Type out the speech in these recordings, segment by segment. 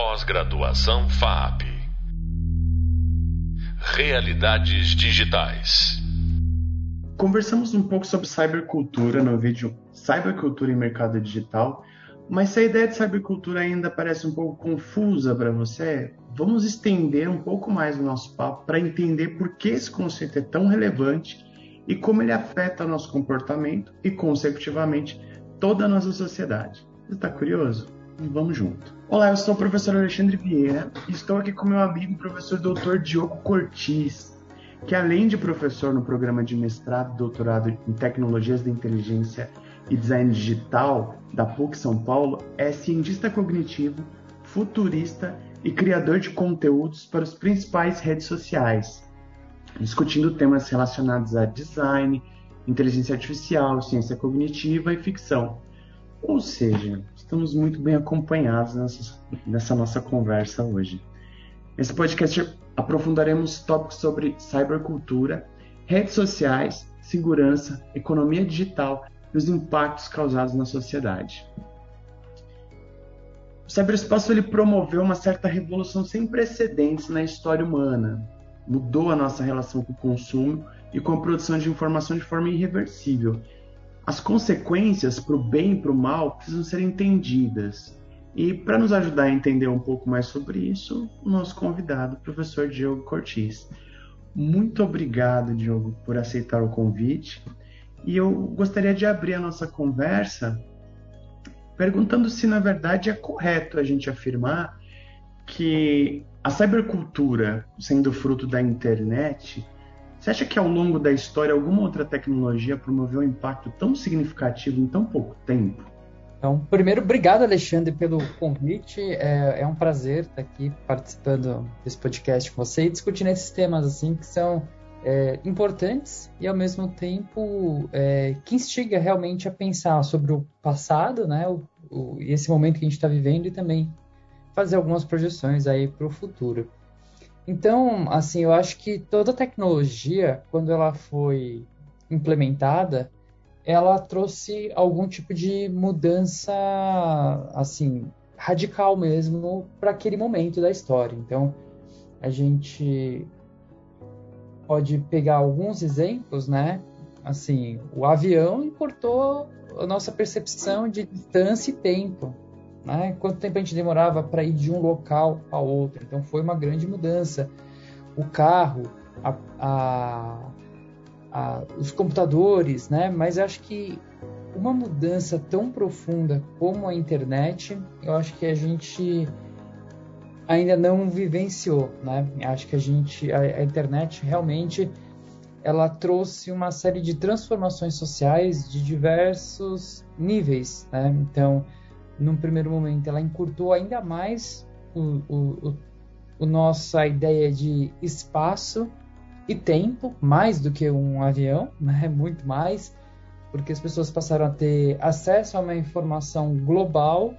Pós-graduação FAP. Realidades digitais. Conversamos um pouco sobre cybercultura no vídeo Cybercultura e Mercado Digital, mas se a ideia de cybercultura ainda parece um pouco confusa para você, vamos estender um pouco mais o nosso papo para entender por que esse conceito é tão relevante e como ele afeta nosso comportamento e, consecutivamente, toda a nossa sociedade. Está curioso? Vamos junto. Olá, eu sou o professor Alexandre Vieira e estou aqui com meu amigo professor doutor Diogo Cortis, que além de professor no programa de mestrado e doutorado em tecnologias da inteligência e design digital da PUC São Paulo, é cientista cognitivo, futurista e criador de conteúdos para as principais redes sociais, discutindo temas relacionados a design, inteligência artificial, ciência cognitiva e ficção. Ou seja, estamos muito bem acompanhados nessa, nessa nossa conversa hoje. Nesse podcast aprofundaremos tópicos sobre cybercultura, redes sociais, segurança, economia digital e os impactos causados na sociedade. O cyberespaço ele promoveu uma certa revolução sem precedentes na história humana. Mudou a nossa relação com o consumo e com a produção de informação de forma irreversível as consequências para o bem e para o mal precisam ser entendidas. E para nos ajudar a entender um pouco mais sobre isso, o nosso convidado, o professor Diogo Cortis. Muito obrigado, Diogo, por aceitar o convite. E eu gostaria de abrir a nossa conversa perguntando se, na verdade, é correto a gente afirmar que a cybercultura, sendo fruto da internet, você acha que ao longo da história alguma outra tecnologia promoveu um impacto tão significativo em tão pouco tempo? Então, primeiro, obrigado, Alexandre, pelo convite. É, é, um prazer estar aqui participando desse podcast com você e discutindo esses temas assim que são é, importantes e, ao mesmo tempo, é, que instiga realmente a pensar sobre o passado, né, o, o, esse momento que a gente está vivendo e também fazer algumas projeções aí para o futuro. Então, assim, eu acho que toda tecnologia, quando ela foi implementada, ela trouxe algum tipo de mudança, assim, radical mesmo para aquele momento da história. Então, a gente pode pegar alguns exemplos, né? Assim, o avião importou a nossa percepção de distância e tempo. Né? Quanto tempo a gente demorava para ir de um local a outro? Então foi uma grande mudança. O carro, a, a, a, os computadores, né? Mas acho que uma mudança tão profunda como a internet, eu acho que a gente ainda não vivenciou, né? Acho que a gente, a, a internet realmente ela trouxe uma série de transformações sociais de diversos níveis, né? Então, num primeiro momento, ela encurtou ainda mais o, o, o, nossa ideia de espaço e tempo, mais do que um avião, né? muito mais, porque as pessoas passaram a ter acesso a uma informação global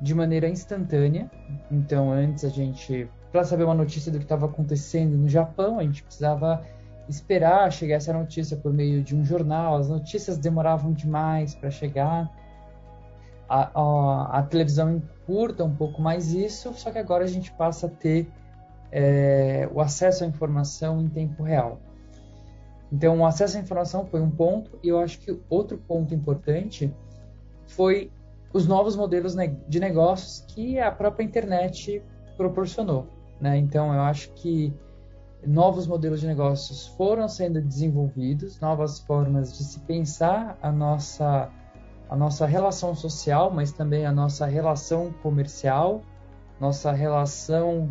de maneira instantânea. Então, antes a gente, para saber uma notícia do que estava acontecendo no Japão, a gente precisava esperar chegar essa notícia por meio de um jornal. As notícias demoravam demais para chegar a, a, televisão encurta um pouco mais isso, só que agora a gente passa a ter é, o acesso à informação em tempo real. Então, o acesso à informação foi um ponto, e eu acho que outro ponto importante foi os novos modelos de negócios que a própria internet proporcionou. Né? Então, eu acho que novos modelos de negócios foram sendo desenvolvidos, novas formas de se pensar a nossa a nossa relação social, mas também a nossa relação comercial, nossa relação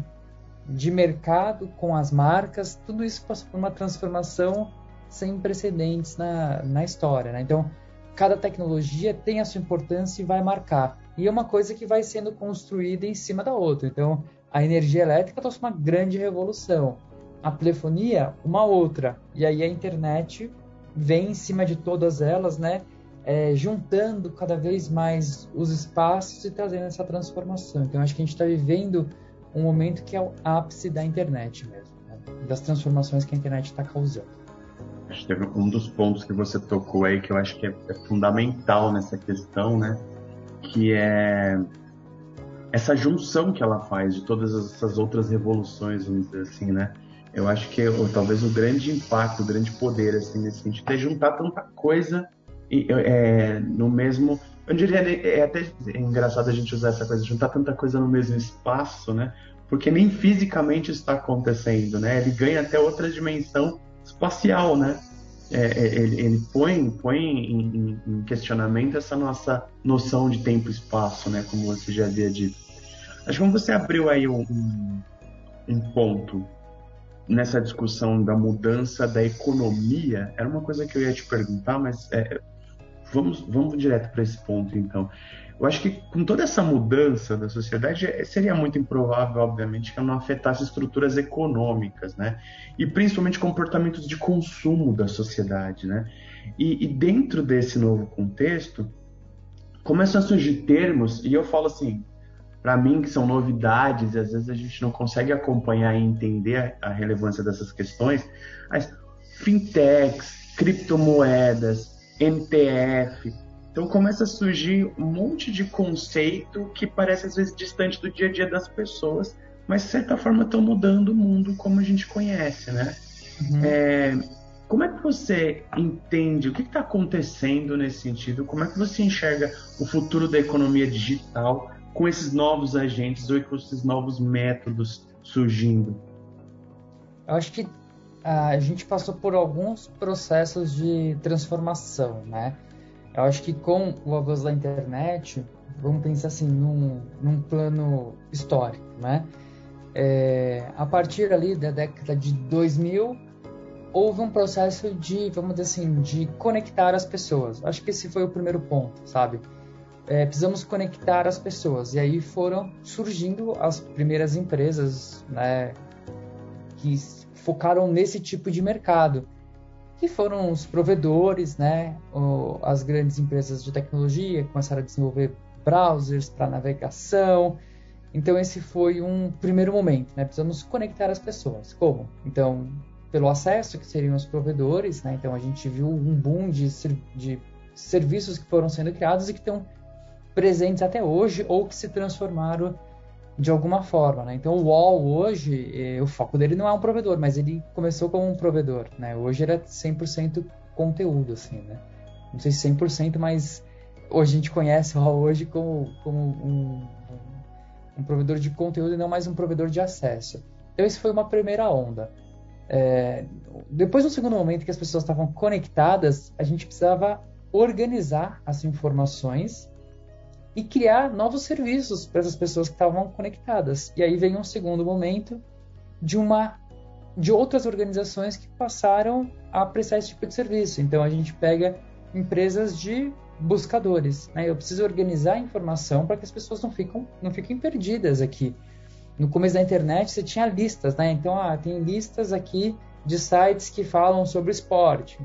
de mercado com as marcas, tudo isso passou por uma transformação sem precedentes na, na história. Né? Então, cada tecnologia tem a sua importância e vai marcar. E é uma coisa que vai sendo construída em cima da outra. Então, a energia elétrica trouxe uma grande revolução. A telefonia, uma outra. E aí a internet vem em cima de todas elas, né? É, juntando cada vez mais os espaços e trazendo essa transformação. Então, acho que a gente está vivendo um momento que é o ápice da internet mesmo, né? das transformações que a internet está causando. Acho que um dos pontos que você tocou aí que eu acho que é, é fundamental nessa questão, né? Que é essa junção que ela faz de todas essas outras revoluções, vamos dizer assim, né? Eu acho que ou, talvez o grande impacto, o grande poder, assim, nesse sentido, é juntar tanta coisa é, no mesmo. Eu diria, é até engraçado a gente usar essa coisa, juntar tanta coisa no mesmo espaço, né? Porque nem fisicamente está acontecendo, né? Ele ganha até outra dimensão espacial, né? É, é, ele, ele, põe, põe em, em, questionamento essa nossa noção de tempo e espaço, né? Como você já havia dito. Acho que você abriu aí um, um ponto nessa discussão da mudança da economia, era uma coisa que eu ia te perguntar, mas é, vamos, vamos direto para esse ponto então. Eu acho que com toda essa mudança da sociedade, é, seria muito improvável, obviamente, que não afetasse estruturas econômicas, né? E principalmente comportamentos de consumo da sociedade, né? E, e dentro desse novo contexto, começam a surgir termos, e eu falo assim, para mim que são novidades, e às vezes a gente não consegue acompanhar e entender a relevância dessas questões, mas fintechs, criptomoedas, MTF, então começa a surgir um monte de conceito que parece às vezes distante do dia a dia das pessoas, mas de certa forma estão mudando o mundo como a gente conhece, né? Uhum. É, como é que você entende o que está acontecendo nesse sentido? Como é que você enxerga o futuro da economia digital com esses novos agentes ou com esses novos métodos surgindo? Eu acho que a gente passou por alguns processos de transformação, né? Eu acho que com o avanço da internet, vamos pensar assim, num, num plano histórico, né? É, a partir ali da década de 2000, houve um processo de, vamos dizer assim, de conectar as pessoas. Acho que esse foi o primeiro ponto, sabe? É, precisamos conectar as pessoas. E aí foram surgindo as primeiras empresas, né? Que focaram nesse tipo de mercado que foram os provedores, né? as grandes empresas de tecnologia começaram a desenvolver browsers para navegação. Então esse foi um primeiro momento, né? Precisamos conectar as pessoas. Como? Então, pelo acesso que seriam os provedores, né? Então a gente viu um boom de, de serviços que foram sendo criados e que estão presentes até hoje ou que se transformaram de alguma forma, né? Então o UOL hoje, eh, o foco dele não é um provedor, mas ele começou como um provedor, né? Hoje ele é 100% conteúdo, assim, né? Não sei se 100%, mas hoje a gente conhece o UOL hoje como, como um, um, provedor de conteúdo e não mais um provedor de acesso. Então isso foi uma primeira onda. É, depois, no segundo momento que as pessoas estavam conectadas, a gente precisava organizar as informações e criar novos serviços para essas pessoas que estavam conectadas. E aí vem um segundo momento de uma de outras organizações que passaram a prestar esse tipo de serviço. Então a gente pega empresas de buscadores, né? Eu preciso organizar a informação para que as pessoas não ficam não fiquem perdidas aqui. No começo da internet você tinha listas, né? Então ah, tem listas aqui de sites que falam sobre esporte.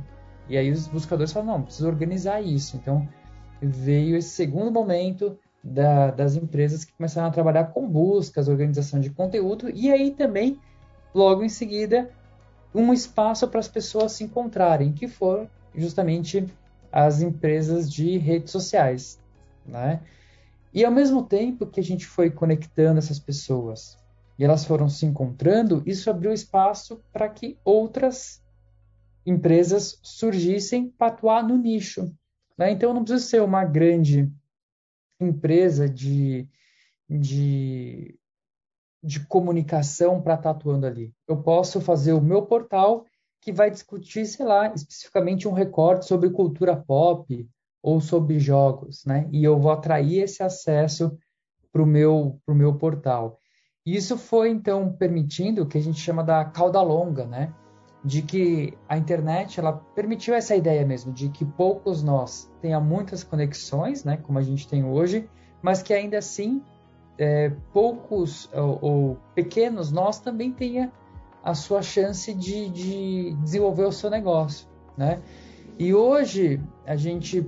E aí os buscadores falam, não, preciso organizar isso. Então veio esse segundo momento da, das empresas que começaram a trabalhar com buscas, organização de conteúdo e aí também, logo em seguida, um espaço para as pessoas se encontrarem, que foram justamente as empresas de redes sociais, né? E ao mesmo tempo que a gente foi conectando essas pessoas e elas foram se encontrando, isso abriu espaço para que outras empresas surgissem para atuar no nicho, né? Então, não precisa ser uma grande empresa de, de, de comunicação para estar tá atuando ali. Eu posso fazer o meu portal que vai discutir, sei lá, especificamente um recorte sobre cultura pop ou sobre jogos, né? E eu vou atrair esse acesso para o meu, pro meu portal. Isso foi, então, permitindo o que a gente chama da cauda longa, né? De que a internet ela permitiu essa ideia mesmo de que poucos nós tenha muitas conexões, né, como a gente tem hoje, mas que ainda assim é, poucos ou, ou, pequenos nós também tenha a sua chance de, de desenvolver o seu negócio, né? E hoje a gente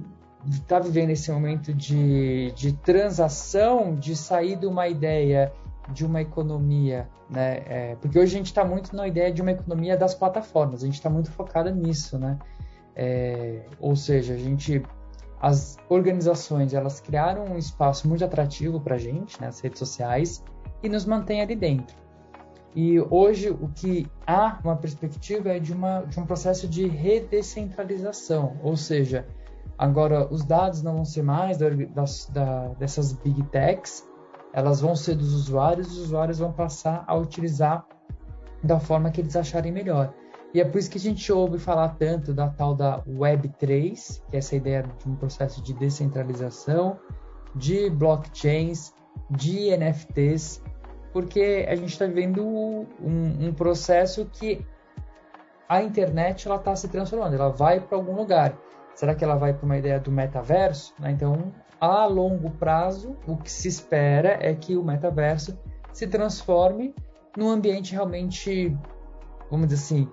está vivendo esse momento de, de transação, de sair de uma ideia de uma economia, né? É, porque hoje a gente está muito na ideia de uma economia das plataformas, a gente está muito focado nisso, né? É, ou seja, a gente as organizações elas criaram um espaço muito atrativo para a gente, né, as redes sociais, e nos mantém ali dentro. E hoje o que há uma perspectiva é de, uma, de um processo de redescentralização, ou seja, agora os dados não vão ser mais da, da, dessas big techs, elas vão ser dos usuários, os usuários vão passar a utilizar da forma que eles acharem melhor. E é por isso que a gente ouve falar tanto da tal da Web3, que é essa ideia de um processo de descentralização, de blockchains, de NFTs, porque a gente está vivendo um, um, processo que a internet ela está se transformando, ela vai para algum lugar. Será que ela vai para uma ideia do metaverso? Né? Então, a longo prazo, o que se espera é que o metaverso se transforme num ambiente realmente, vamos dizer assim,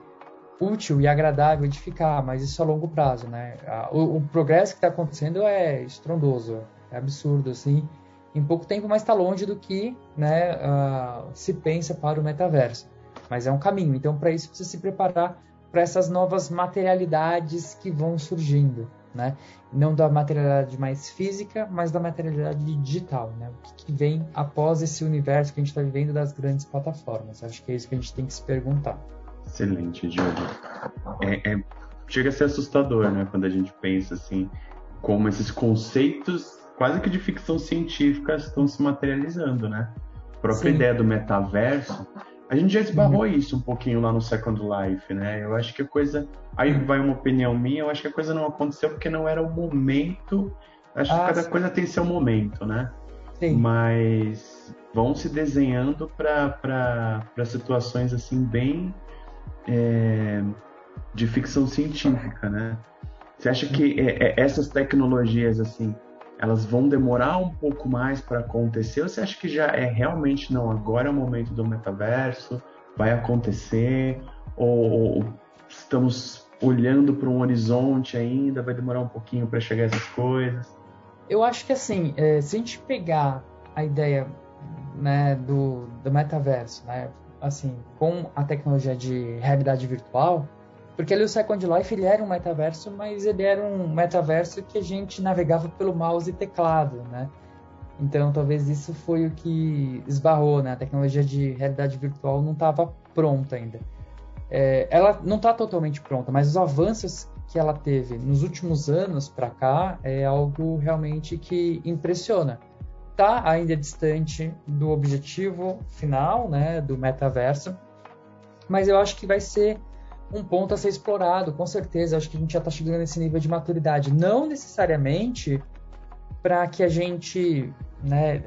útil e agradável de ficar, mas isso a longo prazo, né? O, o progresso que está acontecendo é estrondoso, é absurdo, assim, em pouco tempo, mas está longe do que né, uh, se pensa para o metaverso. Mas é um caminho, então para isso precisa se preparar para essas novas materialidades que vão surgindo, né? Não da materialidade mais física, mas da materialidade digital, né? O que, que vem após esse universo que a gente está vivendo das grandes plataformas? Acho que é isso que a gente tem que se perguntar. Excelente, Diogo. É, é, chega a ser assustador, né? Quando a gente pensa assim, como esses conceitos quase que de ficção científica estão se materializando, né? A própria Sim. ideia do metaverso, a gente já esbarrou uhum. isso um pouquinho lá no Second Life, né? Eu acho que a coisa. Aí uhum. vai uma opinião minha, eu acho que a coisa não aconteceu porque não era o momento. Acho ah, que cada sim. coisa tem seu momento, né? Sim. Mas vão se desenhando para situações assim bem é, de ficção científica, né? Você acha que é, é, essas tecnologias assim elas vão demorar um pouco mais para acontecer? Ou você acha que já é realmente não agora é o momento do metaverso, vai acontecer ou, ou estamos olhando para um horizonte ainda, vai demorar um pouquinho para chegar essas coisas? Eu acho que assim, é, se a gente pegar a ideia né, do, do metaverso, né, assim, com a tecnologia de realidade virtual, porque ali o Second Life ele era um metaverso, mas ele era um metaverso que a gente navegava pelo mouse e teclado, né? Então talvez isso foi o que esbarrou, né? A tecnologia de realidade virtual não estava pronta ainda. É, ela não está totalmente pronta, mas os avanços que ela teve nos últimos anos para cá é algo realmente que impressiona está ainda distante do objetivo final, né, do metaverso, mas eu acho que vai ser um ponto a ser explorado, com certeza. Acho que a gente já está chegando nesse nível de maturidade, não necessariamente para que a gente, né,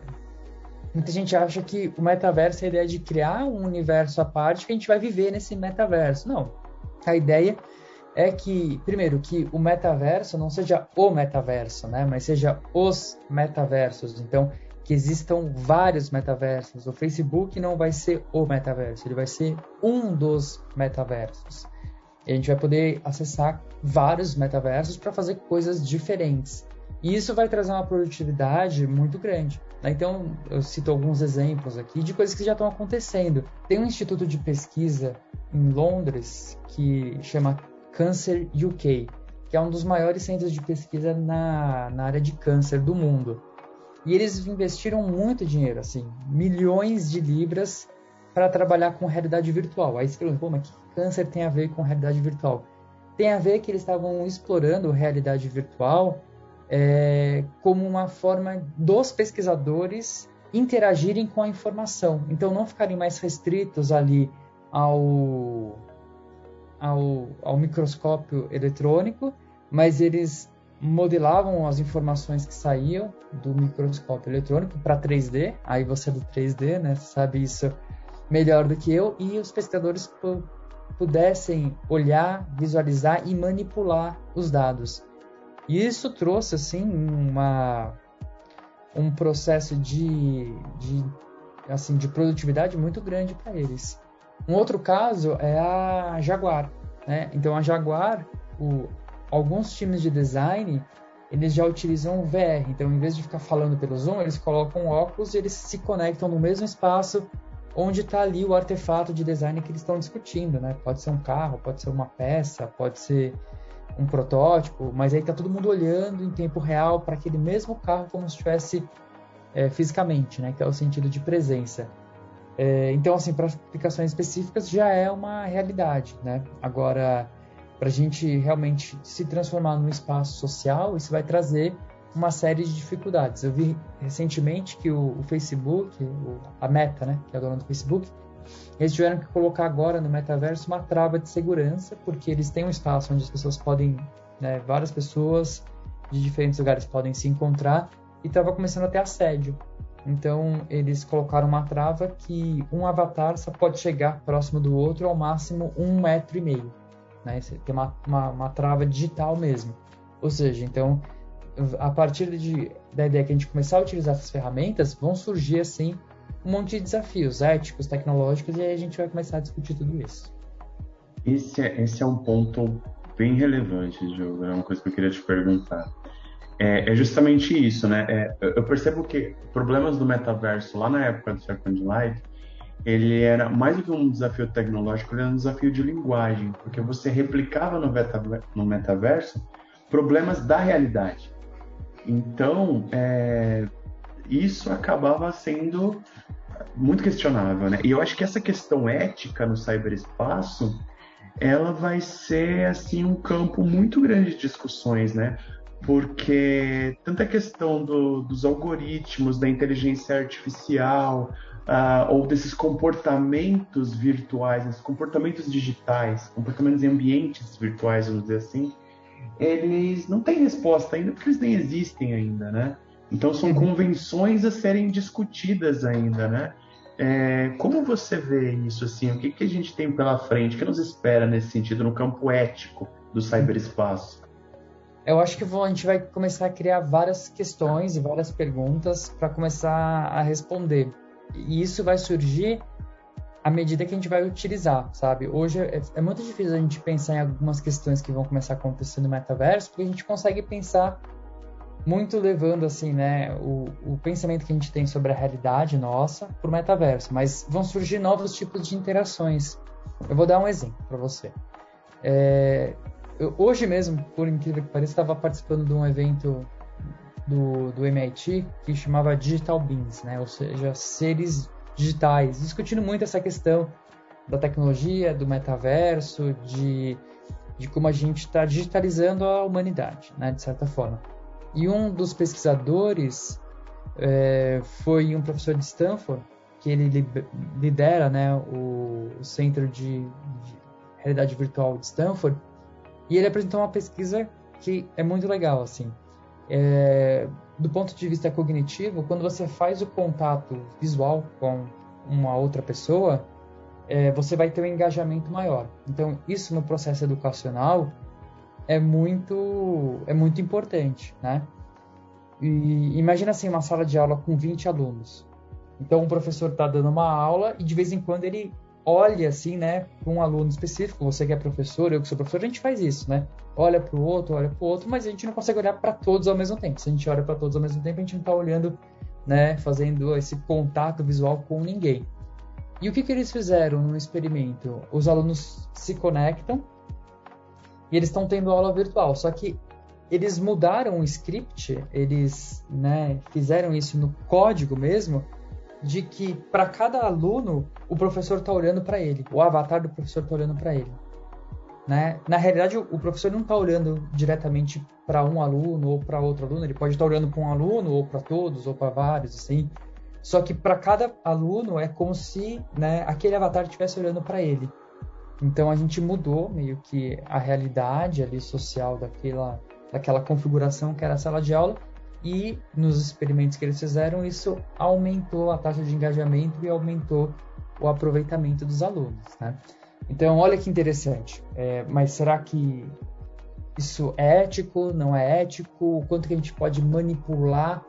muita gente acha que o metaverso é a ideia de criar um universo à parte que a gente vai viver nesse metaverso. Não. A ideia é que, primeiro, que o metaverso não seja o metaverso, né? Mas seja os metaversos. Então, que existam vários metaversos. O Facebook não vai ser o metaverso, ele vai ser um dos metaversos. E a gente vai poder acessar vários metaversos para fazer coisas diferentes. E isso vai trazer uma produtividade muito grande. Né? Então, eu cito alguns exemplos aqui de coisas que já estão acontecendo. Tem um instituto de pesquisa em Londres que chama Cancer UK, que é um dos maiores centros de pesquisa na, na área de câncer do mundo. E eles investiram muito dinheiro, assim, milhões de libras para trabalhar com realidade virtual. Aí você pergunta, pô, mas que câncer tem a ver com realidade virtual? Tem a ver que eles estavam explorando realidade virtual é, como uma forma dos pesquisadores interagirem com a informação. Então, não ficarem mais restritos ali ao ao, ao microscópio eletrônico, mas eles modelavam as informações que saíam do microscópio eletrônico para 3D. Aí você é do 3D, né? Sabe isso melhor do que eu. E os pesquisadores pudessem olhar, visualizar e manipular os dados. E isso trouxe assim uma um processo de, de assim de produtividade muito grande para eles. Um outro caso é a Jaguar. Né? Então, a Jaguar, o, alguns times de design, eles já utilizam o VR. Então, em vez de ficar falando pelo Zoom, eles colocam óculos e eles se conectam no mesmo espaço onde está ali o artefato de design que eles estão discutindo. Né? Pode ser um carro, pode ser uma peça, pode ser um protótipo, mas aí tá todo mundo olhando em tempo real para aquele mesmo carro como se estivesse é, fisicamente, né? Que é o sentido de presença. É, então, assim, para aplicações específicas já é uma realidade, né? Agora, para a gente realmente se transformar num espaço social, isso vai trazer uma série de dificuldades. Eu vi recentemente que o, o Facebook, o, a Meta, né, que é a dona do Facebook, eles tiveram que colocar agora no metaverso uma trava de segurança, porque eles têm um espaço onde as pessoas podem, né, várias pessoas de diferentes lugares podem se encontrar e estava começando a ter assédio. Então eles colocaram uma trava que um avatar só pode chegar próximo do outro ao máximo um metro e meio. Né? Tem uma, uma, uma trava digital mesmo. Ou seja, então a partir de, da ideia que a gente começar a utilizar essas ferramentas, vão surgir assim um monte de desafios éticos, tecnológicos, e aí a gente vai começar a discutir tudo isso. Esse é, esse é um ponto bem relevante, Diogo. É uma coisa que eu queria te perguntar. É, é justamente isso, né? É, eu percebo que problemas do metaverso lá na época do Second Life, ele era mais do que um desafio tecnológico, ele era um desafio de linguagem, porque você replicava no, no metaverso problemas da realidade. Então, é, isso acabava sendo muito questionável, né? E eu acho que essa questão ética no cyberespaço, ela vai ser assim um campo muito grande de discussões, né? Porque tanta questão do, dos algoritmos, da inteligência artificial, uh, ou desses comportamentos virtuais, esses comportamentos digitais, comportamentos em ambientes virtuais, vamos dizer assim, eles não têm resposta ainda porque eles nem existem ainda, né? Então são uhum. convenções a serem discutidas ainda, né? É, como você vê isso assim? O que, que a gente tem pela frente? O que nos espera nesse sentido no campo ético do cyberespaço? Eu acho que a gente vai começar a criar várias questões e várias perguntas para começar a responder. E isso vai surgir à medida que a gente vai utilizar, sabe? Hoje é, é, muito difícil a gente pensar em algumas questões que vão começar a acontecer no metaverso, porque a gente consegue pensar muito levando assim, né, o, o pensamento que a gente tem sobre a realidade nossa para o metaverso, mas vão surgir novos tipos de interações. Eu vou dar um exemplo para você. É, eu, hoje mesmo, por incrível que pareça, estava participando de um evento do, do MIT que chamava Digital Beings, né, ou seja, seres digitais, discutindo muito essa questão da tecnologia, do metaverso, de, de como a gente está digitalizando a humanidade, né, de certa forma. E um dos pesquisadores é, foi um professor de Stanford, que ele lidera né, o, o Centro de, de Realidade Virtual de Stanford, e ele apresentou uma pesquisa que é muito legal, assim. É, do ponto de vista cognitivo, quando você faz o contato visual com uma outra pessoa, é, você vai ter um engajamento maior. Então, isso no processo educacional é muito, é muito importante, né? E imagina assim uma sala de aula com 20 alunos. Então, o professor está dando uma aula e de vez em quando ele olha assim, né, para um aluno específico. Você que é professor, eu que sou professor, a gente faz isso, né? Olha para o outro, olha para o outro, mas a gente não consegue olhar para todos ao mesmo tempo. Se a gente olha para todos ao mesmo tempo, a gente não está olhando, né, fazendo esse contato visual com ninguém. E o que, que eles fizeram no experimento? Os alunos se conectam e eles estão tendo aula virtual. Só que eles mudaram o script, eles né, fizeram isso no código mesmo, de que para cada aluno o professor está olhando para ele, o avatar do professor está olhando para ele. Né? Na realidade, o professor não está olhando diretamente para um aluno ou para outro aluno, ele pode estar tá olhando para um aluno ou para todos ou para vários, assim. Só que para cada aluno é como se né, aquele avatar estivesse olhando para ele. Então a gente mudou meio que a realidade ali social daquela, daquela configuração que era a sala de aula e nos experimentos que eles fizeram isso aumentou a taxa de engajamento e aumentou o aproveitamento dos alunos, né? Então olha que interessante. É, mas será que isso é ético? Não é ético? O quanto que a gente pode manipular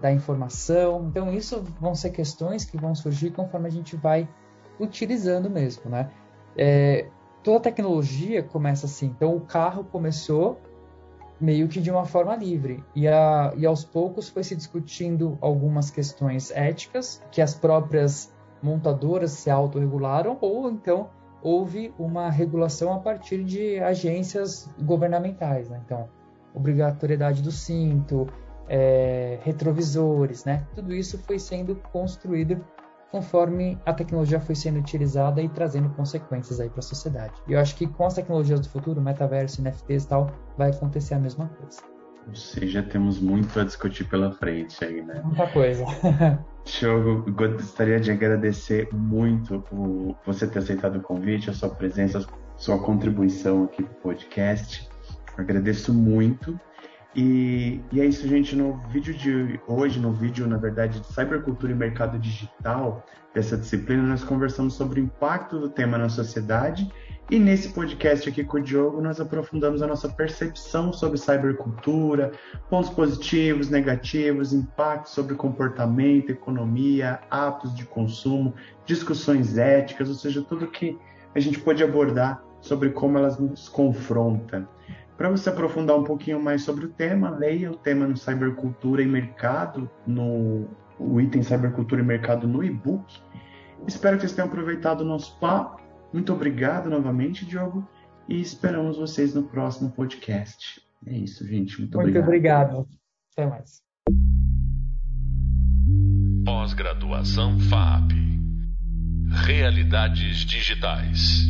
da informação? Então isso vão ser questões que vão surgir conforme a gente vai utilizando mesmo, né? É, toda tecnologia começa assim. Então, o carro começou meio que de uma forma livre. E, a, e aos poucos foi se discutindo algumas questões éticas que as próprias montadoras se autorregularam, ou então houve uma regulação a partir de agências governamentais. Né? Então, obrigatoriedade do cinto, é, retrovisores, né? tudo isso foi sendo construído conforme a tecnologia foi sendo utilizada e trazendo consequências aí para a sociedade. E eu acho que com as tecnologias do futuro, metaverso, NFTs e tal, vai acontecer a mesma coisa. Ou seja, temos muito a discutir pela frente aí, né? Muita coisa. Diogo, gostaria de agradecer muito o, você ter aceitado o convite, a sua presença, a sua contribuição aqui para o podcast. Agradeço muito. E, e, é isso, gente. No vídeo de hoje, no vídeo, na verdade, de Cybercultura e Mercado Digital, dessa disciplina, nós conversamos sobre o impacto do tema na sociedade e nesse podcast aqui com o Diogo, nós aprofundamos a nossa percepção sobre cybercultura, pontos positivos, negativos, impactos sobre comportamento, economia, hábitos de consumo, discussões éticas, ou seja, tudo que a gente pode abordar sobre como elas nos confrontam. Para você aprofundar um pouquinho mais sobre o tema, leia o tema no Cybercultura e Mercado, no o item Cybercultura e Mercado no e-book. Espero que vocês tenham aproveitado o nosso papo muito obrigado novamente, Diogo, e esperamos vocês no próximo podcast. É isso, gente. Muito, muito obrigado. obrigado. Até mais. Pós-graduação FAP. Realidades digitais.